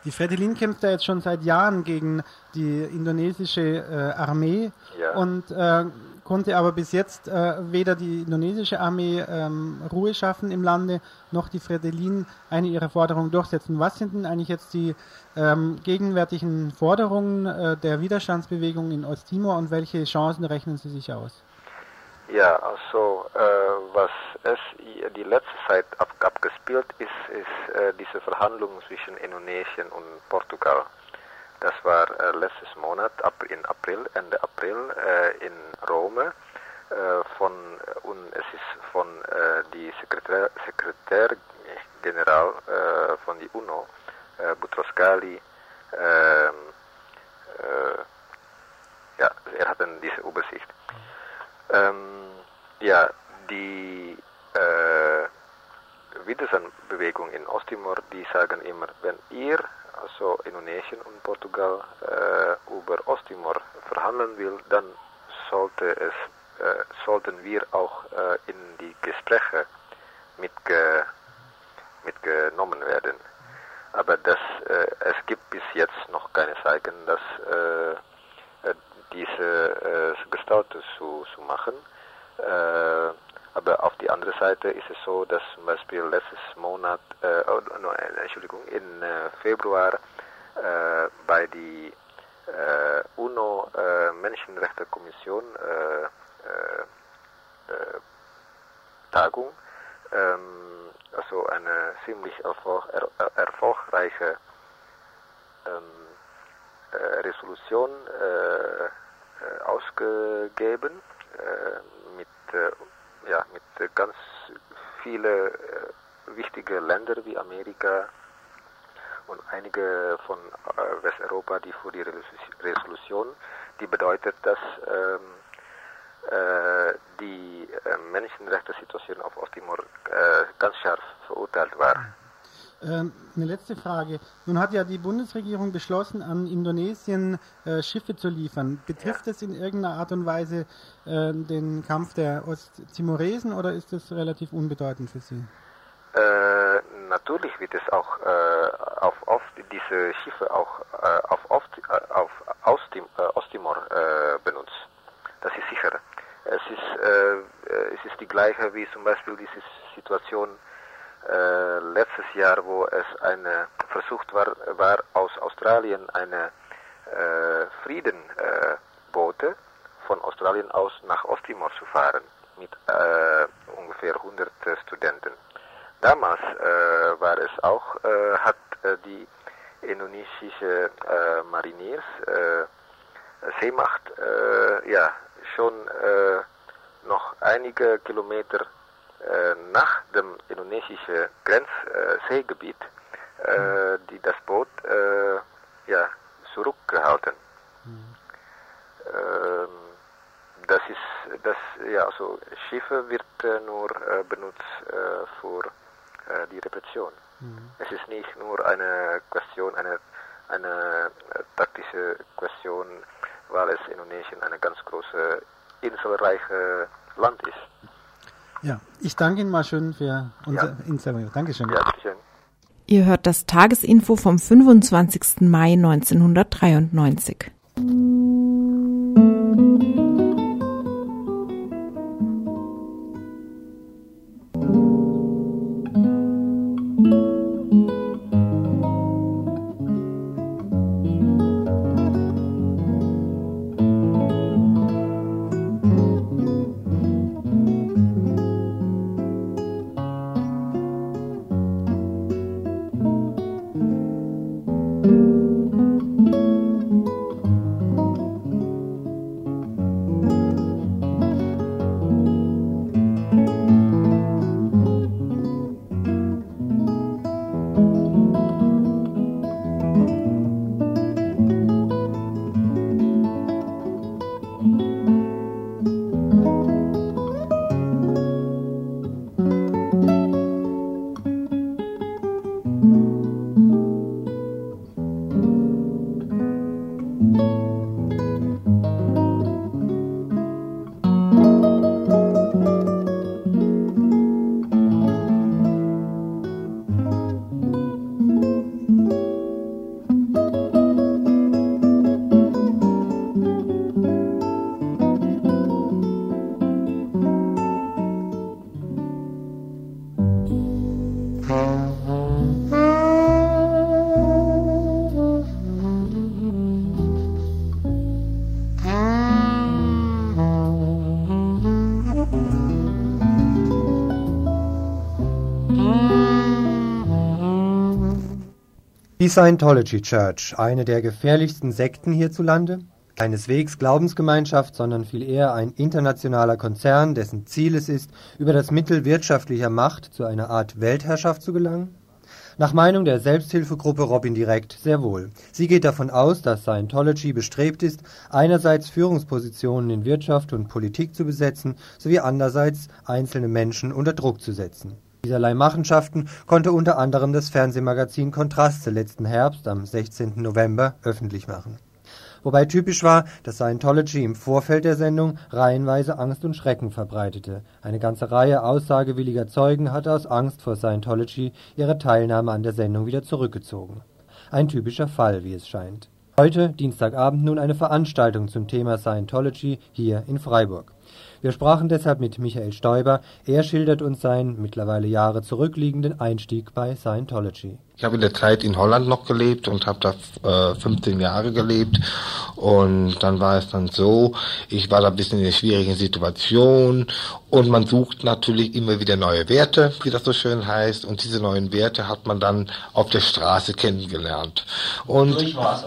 Die Fretilin kämpft ja jetzt schon seit Jahren gegen die indonesische äh, Armee Ja. und äh, konnte aber bis jetzt äh, weder die indonesische Armee ähm, Ruhe schaffen im Lande, noch die Fretilin eine ihrer Forderungen durchsetzen. Was sind denn eigentlich jetzt die ähm, gegenwärtigen Forderungen der Widerstandsbewegung in Osttimor und welche Chancen rechnen Sie sich aus? Ja, also äh, was es die letzte Zeit ab, abgespielt ist, ist äh, diese Verhandlung zwischen Indonesien und Portugal. Das war äh, letztes Monat, in April, Ende April äh, in Rom. Äh, von, und es ist von äh, die Sekretär, Sekretärgeneral äh, von die UNO, äh, Boutros Ghali, ähm, ja, er hat dann diese Übersicht ähm, ja, die äh, Widerstandsbewegung in Osttimor, die sagen immer, wenn ihr, also Indonesien und Portugal, äh, über Osttimor verhandeln will, dann sollte es, äh, sollten wir auch äh, in die Gespräche mitge mitgenommen werden. Aber das, äh, es gibt bis jetzt noch keine Zeichen, dass äh, diese äh, Gestaltung zu, zu machen. Äh, aber auf die andere Seite ist es so, dass zum Beispiel letztes Monat, äh, oh, no, Entschuldigung, in äh, Februar äh, bei die äh, UNO äh, Menschenrechtekommission äh, äh, äh, Tagung, ähm, also eine ziemlich erfolg, er, erfolgreiche ähm, äh, Resolution äh, äh ausgegeben mit ja, mit ganz viele äh, wichtige Länder wie Amerika und einige von äh, Westeuropa, die für die Resolution, die bedeutet, dass ähm, äh, die äh, Menschenrechtssituation auf Osttimor äh, ganz scharf verurteilt war. Ähm, eine letzte Frage. Nun hat ja die Bundesregierung beschlossen, an Indonesien äh, Schiffe zu liefern. Betrifft ja. das in irgendeiner Art und Weise äh, den Kampf der Osttimoresen oder ist das relativ unbedeutend für Sie? Äh, natürlich wird es auch äh, auf, auf diese Schiffe auch äh, auf, auf, äh, auf Ostim, Osttimor benutzt. Das ist sicher. Es ist, es ist die gleiche wie zum Beispiel diese Situation äh, letztes Jahr, wo es eine versucht war, war aus Australien eine äh, Friedenboote äh, von Australien aus nach Osttimor zu fahren mit äh, ungefähr 100 Studenten. Damals äh, war es auch, äh, hat die indonesische Mariniers Seemacht ja schon noch einige Kilometer äh, nach dem indonesischen Grenzseegebiet äh, die das Boot äh, ja, zurückgehalten. Mhm. Das ist, das, ja, also Schiffe wird nur benutzt für die Repression. Mhm. Es ist nicht nur eine Question, eine, eine taktische Question, weil es Indonesien eine ganz große inselreiche Land ist. Ja, ich danke Ihnen mal schön für unser ja. Interview. Dankeschön. Ja. Ihr hört das Tagesinfo vom 25. Mai 1993. Die Scientology Church, eine der gefährlichsten Sekten hierzulande, keineswegs Glaubensgemeinschaft, sondern viel eher ein internationaler Konzern, dessen Ziel es ist, über das Mittel wirtschaftlicher Macht zu einer Art Weltherrschaft zu gelangen? Nach Meinung der Selbsthilfegruppe Robin Direkt sehr wohl. Sie geht davon aus, dass Scientology bestrebt ist, einerseits Führungspositionen in Wirtschaft und Politik zu besetzen, sowie andererseits einzelne Menschen unter Druck zu setzen. Dieserlei Machenschaften konnte unter anderem das Fernsehmagazin Kontraste letzten Herbst am 16. November öffentlich machen wobei typisch war, dass Scientology im Vorfeld der Sendung reihenweise Angst und Schrecken verbreitete. Eine ganze Reihe aussagewilliger Zeugen hatte aus Angst vor Scientology ihre Teilnahme an der Sendung wieder zurückgezogen. Ein typischer Fall, wie es scheint. Heute, Dienstagabend, nun eine Veranstaltung zum Thema Scientology hier in Freiburg. Wir sprachen deshalb mit Michael Stoiber. Er schildert uns seinen mittlerweile Jahre zurückliegenden Einstieg bei Scientology. Ich habe in der Zeit in Holland noch gelebt und habe da äh, 15 Jahre gelebt. Und dann war es dann so, ich war da ein bisschen in einer schwierigen Situation und man sucht natürlich immer wieder neue Werte, wie das so schön heißt. Und diese neuen Werte hat man dann auf der Straße kennengelernt. Und durch was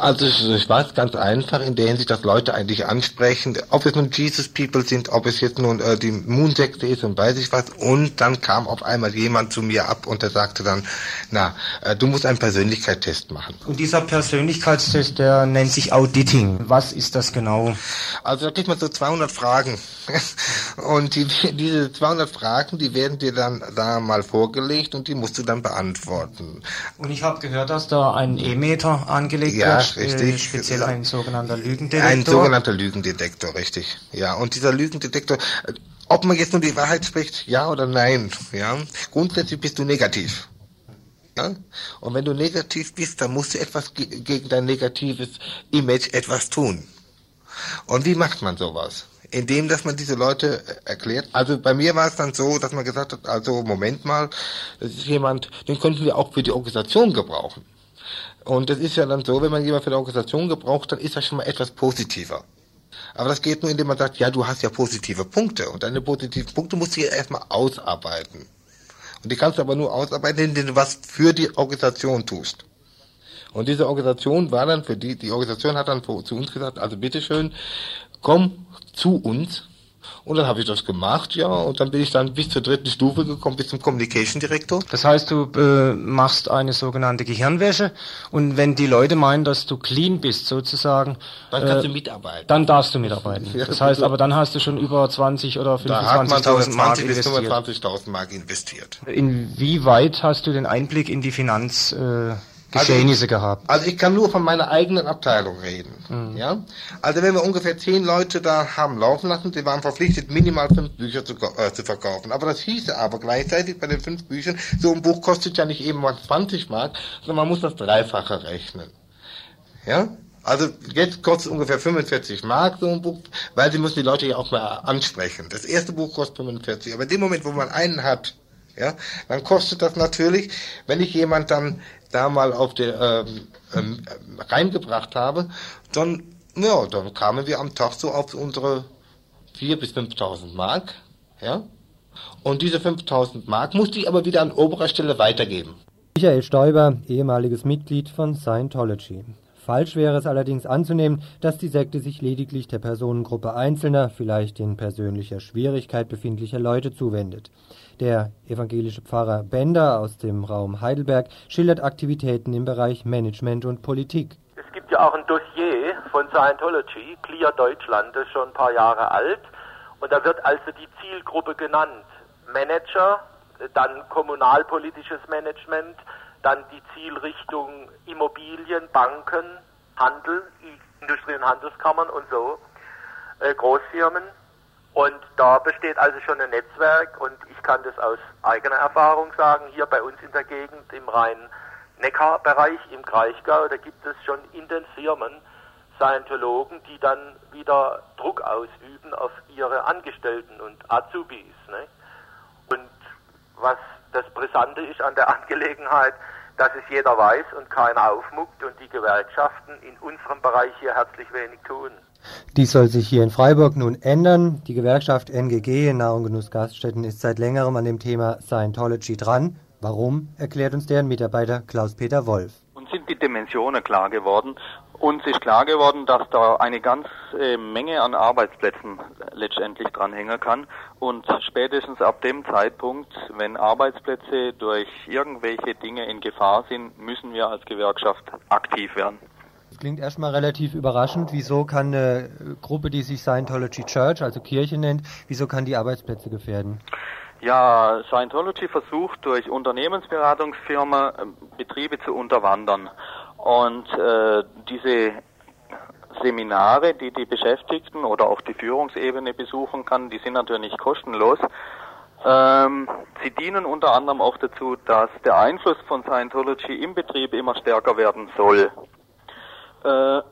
also ich weiß ganz einfach in der Hinsicht, dass Leute eigentlich ansprechen, ob es nun Jesus People sind, ob es jetzt nun äh, die Moonsekte ist und weiß ich was. Und dann kam auf einmal jemand zu mir ab und der sagte dann, na, äh, du musst einen Persönlichkeitstest machen. Und dieser Persönlichkeitstest, der nennt sich Auditing. Was ist das genau? Also da kriegt man so 200 Fragen. <laughs> Und die, diese 200 Fragen, die werden dir dann da mal vorgelegt und die musst du dann beantworten. Und ich habe gehört, dass da ein E-Meter angelegt ja, wird, äh, richtig. speziell ein sogenannter Lügendetektor. Ein sogenannter Lügendetektor, richtig. Ja, und dieser Lügendetektor, ob man jetzt nur die Wahrheit spricht, ja oder nein, ja, grundsätzlich bist du negativ. Ja? Und wenn du negativ bist, dann musst du etwas ge gegen dein negatives Image etwas tun. Und wie macht man sowas? Indem, dass man diese Leute äh, erklärt. Also bei mir war es dann so, dass man gesagt hat, also Moment mal, das ist jemand, den könnten wir auch für die Organisation gebrauchen. Und das ist ja dann so, wenn man jemanden für die Organisation gebraucht, dann ist das schon mal etwas positiver. Aber das geht nur, indem man sagt, ja, du hast ja positive Punkte und deine positiven Punkte musst du ja erstmal ausarbeiten. Und die kannst du aber nur ausarbeiten, indem du was für die Organisation tust. Und diese Organisation war dann für die, die Organisation hat dann zu uns gesagt, also bitteschön, komm zu uns und dann habe ich das gemacht, ja, und dann bin ich dann bis zur dritten Stufe gekommen, bis zum Communication Director. Das heißt, du äh, machst eine sogenannte Gehirnwäsche und wenn die Leute meinen, dass du clean bist sozusagen, dann kannst äh, du mitarbeiten. Dann darfst du mitarbeiten. Das heißt, aber dann hast du schon über 20 oder 25.000 Mark investiert. 25.000 Mark investiert. Inwieweit hast du den Einblick in die Finanz äh, Geschehnisse also, gehabt? Also ich kann nur von meiner eigenen Abteilung reden. Mhm. Ja? Also wenn wir ungefähr zehn Leute da haben laufen lassen, die waren verpflichtet, minimal fünf Bücher zu, äh, zu verkaufen. Aber das hieße aber gleichzeitig bei den fünf Büchern, so ein Buch kostet ja nicht eben mal 20 Mark, sondern man muss das Dreifache rechnen. Ja? Also jetzt kostet es ungefähr 45 Mark so ein Buch, weil sie müssen die Leute ja auch mal ansprechen. Das erste Buch kostet 45, aber in dem Moment, wo man einen hat, ja, dann kostet das natürlich, wenn ich jemand dann da mal auf der ähm, ähm, reingebracht habe, dann ja, dann kamen wir am Tag so auf unsere 4.000 bis 5.000 Mark, ja. Und diese 5.000 Mark musste ich aber wieder an oberer Stelle weitergeben. Michael Stoiber, ehemaliges Mitglied von Scientology. Falsch wäre es allerdings anzunehmen, dass die Sekte sich lediglich der Personengruppe einzelner, vielleicht in persönlicher Schwierigkeit befindlicher Leute zuwendet. Der evangelische Pfarrer Bender aus dem Raum Heidelberg schildert Aktivitäten im Bereich Management und Politik. Es gibt ja auch ein Dossier von Scientology, Clear Deutschland, das ist schon ein paar Jahre alt. Und da wird also die Zielgruppe genannt. Manager, dann kommunalpolitisches Management, dann die Zielrichtung Immobilien, Banken, Handel, Industrie- und Handelskammern und so, äh, Großfirmen. Und da besteht also schon ein Netzwerk und ich kann das aus eigener Erfahrung sagen, hier bei uns in der Gegend im Rhein-Neckar-Bereich im Kraichgau, da gibt es schon in den Firmen Scientologen, die dann wieder Druck ausüben auf ihre Angestellten und Azubis. Ne? Und was das Brisante ist an der <laughs> Angelegenheit, dass es jeder weiß und keiner aufmuckt und die Gewerkschaften in unserem Bereich hier herzlich wenig tun. Dies soll sich hier in Freiburg nun ändern. Die Gewerkschaft NGG Nahrung Genuss Gaststätten ist seit längerem an dem Thema Scientology dran. Warum, erklärt uns deren Mitarbeiter Klaus-Peter Wolf. Uns sind die Dimensionen klar geworden Uns ist klar geworden, dass da eine ganze äh, Menge an Arbeitsplätzen letztendlich dranhängen kann. Und spätestens ab dem Zeitpunkt, wenn Arbeitsplätze durch irgendwelche Dinge in Gefahr sind, müssen wir als Gewerkschaft aktiv werden. Das klingt erstmal relativ überraschend. Wieso kann eine Gruppe, die sich Scientology Church, also Kirche nennt, wieso kann die Arbeitsplätze gefährden? Ja, Scientology versucht durch Unternehmensberatungsfirmen Betriebe zu unterwandern. Und äh, diese Seminare, die die Beschäftigten oder auch die Führungsebene besuchen kann, die sind natürlich kostenlos. Ähm, sie dienen unter anderem auch dazu, dass der Einfluss von Scientology im Betrieb immer stärker werden soll. Äh,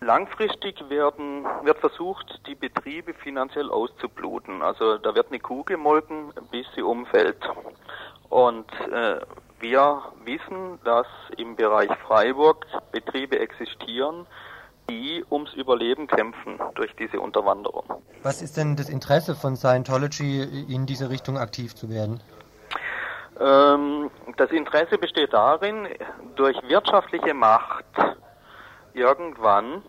langfristig werden, wird versucht, die Betriebe finanziell auszubluten. Also da wird eine Kuh gemolken, bis sie umfällt. Und äh, wir wissen, dass im Bereich Freiburg Betriebe existieren, die ums Überleben kämpfen durch diese Unterwanderung. Was ist denn das Interesse von Scientology, in diese Richtung aktiv zu werden? Ähm, das Interesse besteht darin, durch wirtschaftliche Macht irgendwann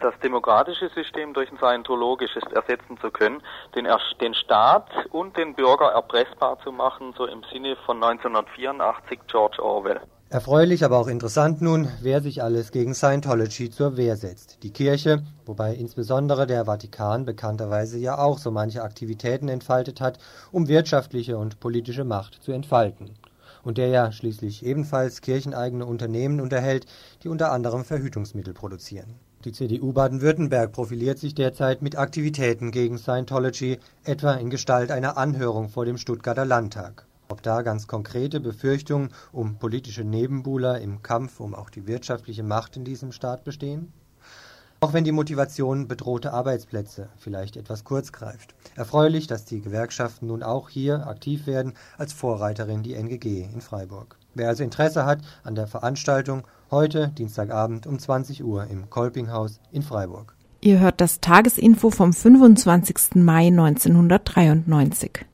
das demokratische System durch ein scientologisches ersetzen zu können, den, den Staat und den Bürger erpressbar zu machen, so im Sinne von 1984 George Orwell. Erfreulich, aber auch interessant nun, wer sich alles gegen Scientology zur Wehr setzt. Die Kirche, wobei insbesondere der Vatikan bekannterweise ja auch so manche Aktivitäten entfaltet hat, um wirtschaftliche und politische Macht zu entfalten. Und der ja schließlich ebenfalls kircheneigene Unternehmen unterhält, die unter anderem Verhütungsmittel produzieren. Die CDU Baden-Württemberg profiliert sich derzeit mit Aktivitäten gegen Scientology, etwa in Gestalt einer Anhörung vor dem Stuttgarter Landtag. Ob da ganz konkrete Befürchtungen um politische Nebenbuhler im Kampf um auch die wirtschaftliche Macht in diesem Staat bestehen? Auch wenn die Motivation bedrohte Arbeitsplätze vielleicht etwas kurz greift. Erfreulich, dass die Gewerkschaften nun auch hier aktiv werden, als Vorreiterin die NGG in Freiburg. Wer also Interesse hat an der Veranstaltung, heute Dienstagabend um 20 Uhr im Kolpinghaus in Freiburg. Ihr hört das Tagesinfo vom 25. Mai 1993.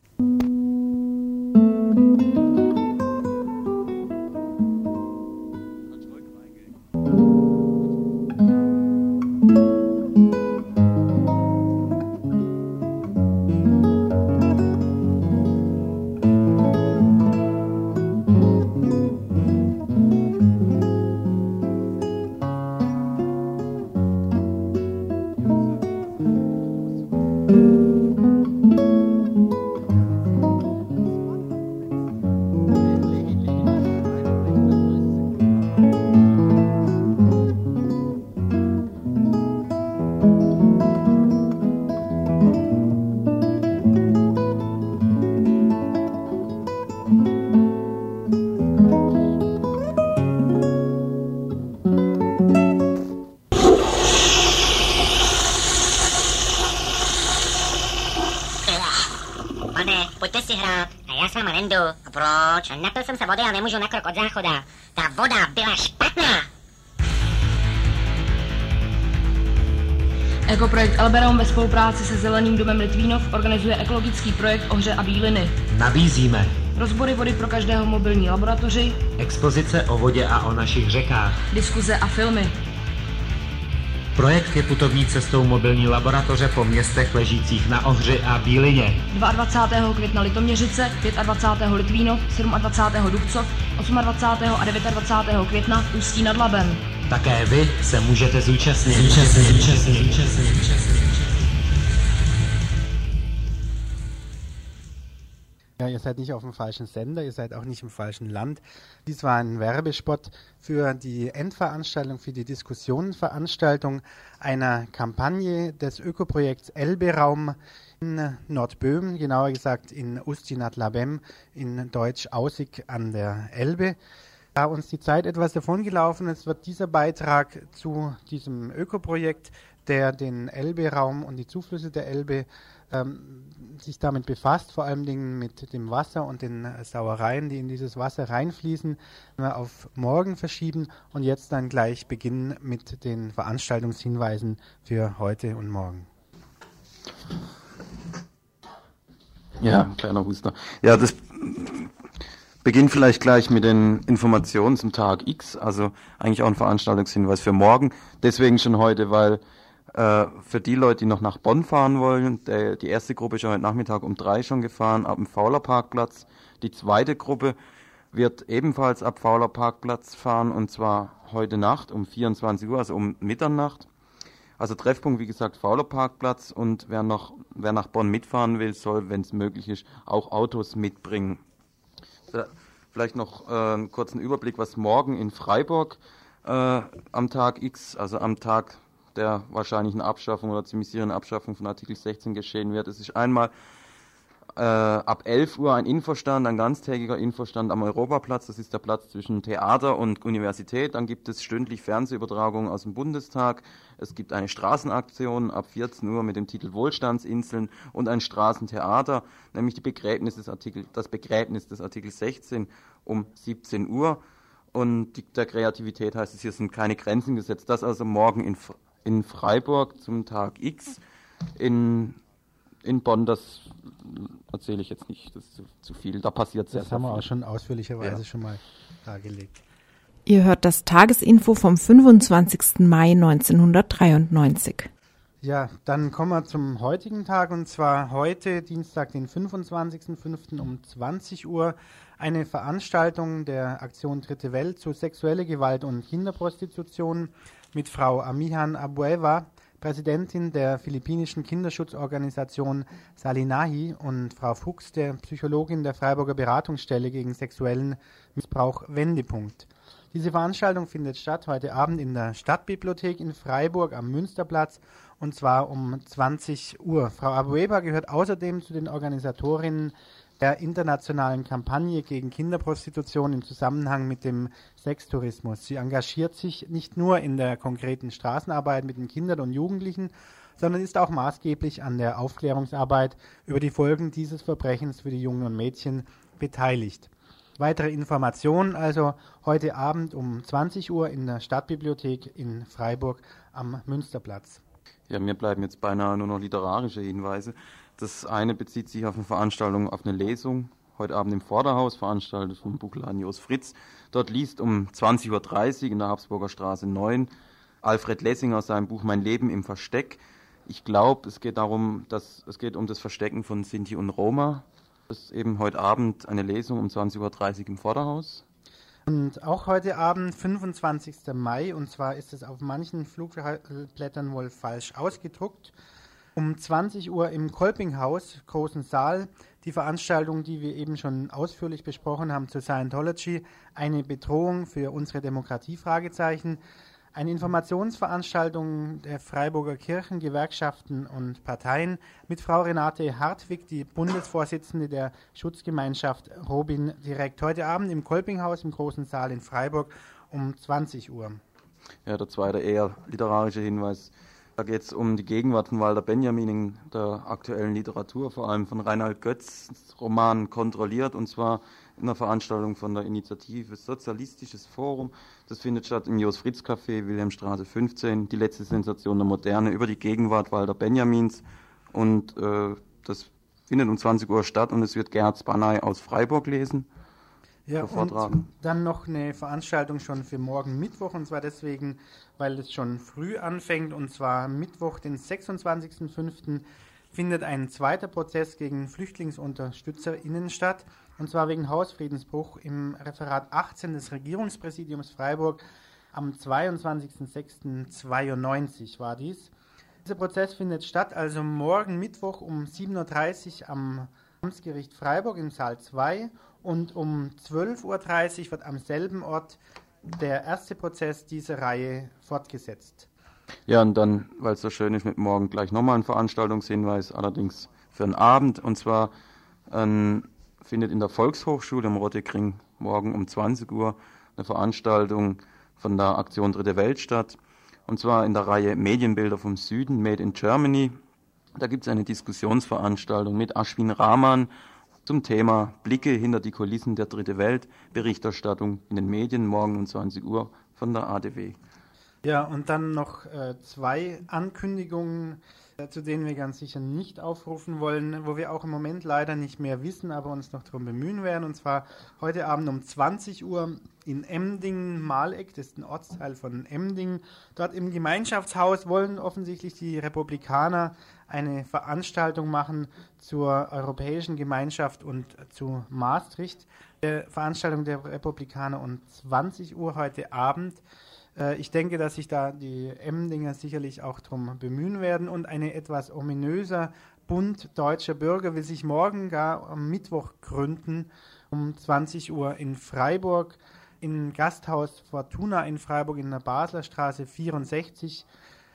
záchoda. Ta voda byla špatná. Ekoprojekt Elberom ve spolupráci se Zeleným domem Litvínov organizuje ekologický projekt Ohře a bíliny. Nabízíme rozbory vody pro každého mobilní laboratoři, expozice o vodě a o našich řekách, diskuze a filmy. Projekt je putovní cestou mobilní laboratoře po městech ležících na Ohři a Bílině. 22. května Litoměřice, 25. Litvínov, 27. Dubcov, 28. a 29. května Ústí nad Labem. Také vy se můžete zúčastnit. Zúčastnit, zúčastnit, zúčastnit, zúčastnit. Ja, ihr seid nicht auf dem falschen Sender, ihr seid auch nicht im falschen Land. Dies war ein Werbespot für die Endveranstaltung, für die Diskussionenveranstaltung einer Kampagne des Ökoprojekts Elbe-Raum in Nordböhmen, genauer gesagt in Ustinat Labem, in Deutsch Aussig an der Elbe. Da uns die Zeit etwas davongelaufen ist, wird dieser Beitrag zu diesem Ökoprojekt, der den Elbe-Raum und die Zuflüsse der Elbe ähm, sich damit befasst, vor allen Dingen mit dem Wasser und den äh, Sauereien, die in dieses Wasser reinfließen, auf morgen verschieben und jetzt dann gleich beginnen mit den Veranstaltungshinweisen für heute und morgen. Ja, kleiner Huster. Ja, das beginne vielleicht gleich mit den Informationen zum Tag X, also eigentlich auch ein Veranstaltungshinweis für morgen. Deswegen schon heute, weil äh, für die Leute, die noch nach Bonn fahren wollen, der, die erste Gruppe ist heute Nachmittag um drei schon gefahren, ab dem Fauler Parkplatz. Die zweite Gruppe wird ebenfalls ab Fauler Parkplatz fahren und zwar heute Nacht um 24 Uhr, also um Mitternacht. Also Treffpunkt, wie gesagt, Fauler Parkplatz und wer noch, wer nach Bonn mitfahren will, soll, wenn es möglich ist, auch Autos mitbringen. Vielleicht noch äh, einen kurzen Überblick, was morgen in Freiburg äh, am Tag X, also am Tag der wahrscheinlichen Abschaffung oder ziemlich sicheren Abschaffung von Artikel 16 geschehen wird. Es ist einmal äh, ab 11 Uhr ein Infostand, ein ganztägiger Infostand am Europaplatz. Das ist der Platz zwischen Theater und Universität. Dann gibt es stündlich Fernsehübertragungen aus dem Bundestag. Es gibt eine Straßenaktion ab 14 Uhr mit dem Titel Wohlstandsinseln und ein Straßentheater, nämlich die Begräbnis des Artikel, das Begräbnis des Artikel 16 um 17 Uhr. Und die, der Kreativität heißt es, hier sind keine Grenzen gesetzt. Das also morgen in, in Freiburg zum Tag X. In in Bonn, das erzähle ich jetzt nicht, das ist zu, zu viel. Da passiert sehr, Das haben wir auch schon ausführlicherweise Ja. schon mal dargelegt. Ihr hört das Tagesinfo vom 25. Mai 1993. Ja, dann kommen wir zum heutigen Tag und zwar heute, Dienstag, den 25.05. um 20 Uhr, eine Veranstaltung der Aktion Dritte Welt zu sexuelle Gewalt und Kinderprostitution mit Frau Amihan Abueva, Präsidentin der philippinischen Kinderschutzorganisation Salinahi und Frau Fuchs, der Psychologin der Freiburger Beratungsstelle gegen sexuellen Missbrauch Wendepunkt. Diese Veranstaltung findet statt heute Abend in der Stadtbibliothek in Freiburg am Münsterplatz und zwar um 20 Uhr. Frau Abueva gehört außerdem zu den Organisatorinnen der internationalen Kampagne gegen Kinderprostitution im Zusammenhang mit dem Sextourismus. Sie engagiert sich nicht nur in der konkreten Straßenarbeit mit den Kindern und Jugendlichen, sondern ist auch maßgeblich an der Aufklärungsarbeit über die Folgen dieses Verbrechens für die Jungen und Mädchen beteiligt. Weitere Informationen also heute Abend um 20 Uhr in der Stadtbibliothek in Freiburg am Münsterplatz. Ja, mir bleiben jetzt beinahe nur noch literarische Hinweise. Das eine bezieht sich auf eine Veranstaltung, auf eine Lesung, heute Abend im Vorderhaus, veranstaltet vom Buchladen Jos Fritz. Dort liest um 20.30 Uhr in der Habsburger Straße 9 Alfred Lessing aus seinem Buch Mein Leben im Versteck. Ich glaube, es geht darum, dass es geht um das Verstecken von Sinti und Roma. Das ist eben heute Abend eine Lesung um 20.30 Uhr im Vorderhaus. Und auch heute Abend, 25. Mai, und zwar ist es auf manchen Flugblättern wohl falsch ausgedruckt, um 20 Uhr im Kolpinghaus, großen Saal, die Veranstaltung, die wir eben schon ausführlich besprochen haben zu Scientology, eine Bedrohung für unsere Demokratie, Fragezeichen. Eine Informationsveranstaltung der Freiburger Kirchen, Gewerkschaften und Parteien mit Frau Renate Hartwig, die Bundesvorsitzende der Schutzgemeinschaft Robin direkt heute Abend im Kolpinghaus im großen Saal in Freiburg um 20 Uhr. Ja, der zweite eher literarische Hinweis. Da geht es um die Gegenwart von Walter Benjamin in der aktuellen Literatur, vor allem von Reinhard Götz, Roman Kontrolliert, und zwar in einer Veranstaltung von der Initiative Sozialistisches Forum. Das findet statt im Jos Fritz Café, Wilhelmstraße 15, die letzte Sensation der Moderne über die Gegenwart Walter Benjamins. Und äh, das findet um 20 Uhr statt und es wird Gerhard Spanay aus Freiburg lesen. Ja, vortragen. und dann noch eine Veranstaltung schon für morgen Mittwoch und zwar deswegen, weil es schon früh anfängt und zwar Mittwoch, den 26.05. findet ein zweiter Prozess gegen FlüchtlingsunterstützerInnen statt und zwar wegen Hausfriedensbruch im Referat 18 des Regierungspräsidiums Freiburg am 22.06.92 war dies. Dieser Prozess findet statt also morgen Mittwoch um 7.30 Uhr am Amtsgericht Freiburg im Saal 2 und um 12.30 Uhr wird am selben Ort der erste Prozess dieser Reihe fortgesetzt. Ja, und dann, weil es so schön ist, mit morgen gleich nochmal ein Veranstaltungshinweis, allerdings für einen Abend. Und zwar ähm, findet in der Volkshochschule am Rottekring morgen um 20 Uhr eine Veranstaltung von der Aktion Dritte Welt statt. Und zwar in der Reihe Medienbilder vom Süden, Made in Germany. Da gibt es eine Diskussionsveranstaltung mit Ashwin Rahman zum Thema Blicke hinter die Kulissen der Dritte Welt, Berichterstattung in den Medien morgen um 20 Uhr von der ADW. Ja, und dann noch äh, zwei Ankündigungen. Äh, zu denen wir ganz sicher nicht aufrufen wollen, wo wir auch im Moment leider nicht mehr wissen, aber uns noch darum bemühen werden. Und zwar heute Abend um 20 Uhr in Emdingen, Maleck, das ist ein Ortsteil von Emdingen. Dort im Gemeinschaftshaus wollen offensichtlich die Republikaner eine Veranstaltung machen zur Europäischen Gemeinschaft und zu Maastricht. Die Veranstaltung der Republikaner um 20 Uhr heute Abend. Äh, ich denke, dass sich da die Emdinger sicherlich auch darum bemühen werden und ein etwas ominöser Bund deutscher Bürger will sich morgen gar am Mittwoch gründen um 20 Uhr in Freiburg im Gasthaus Fortuna in Freiburg in der Basler Straße 64.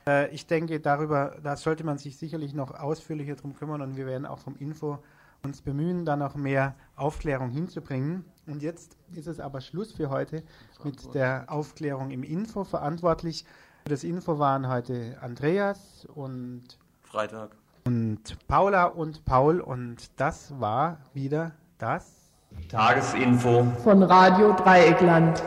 Äh, ich denke, darüber, da sollte man sich sicherlich noch ausführlicher drum kümmern und wir werden auch vom Info uns bemühen, da noch mehr Aufklärung hinzubringen. Und jetzt ist es aber Schluss für heute mit der Aufklärung im Info. Verantwortlich für das Info waren heute Andreas und Freitag und Paula und Paul und das war wieder das Tagesinfo von Radio Dreieckland.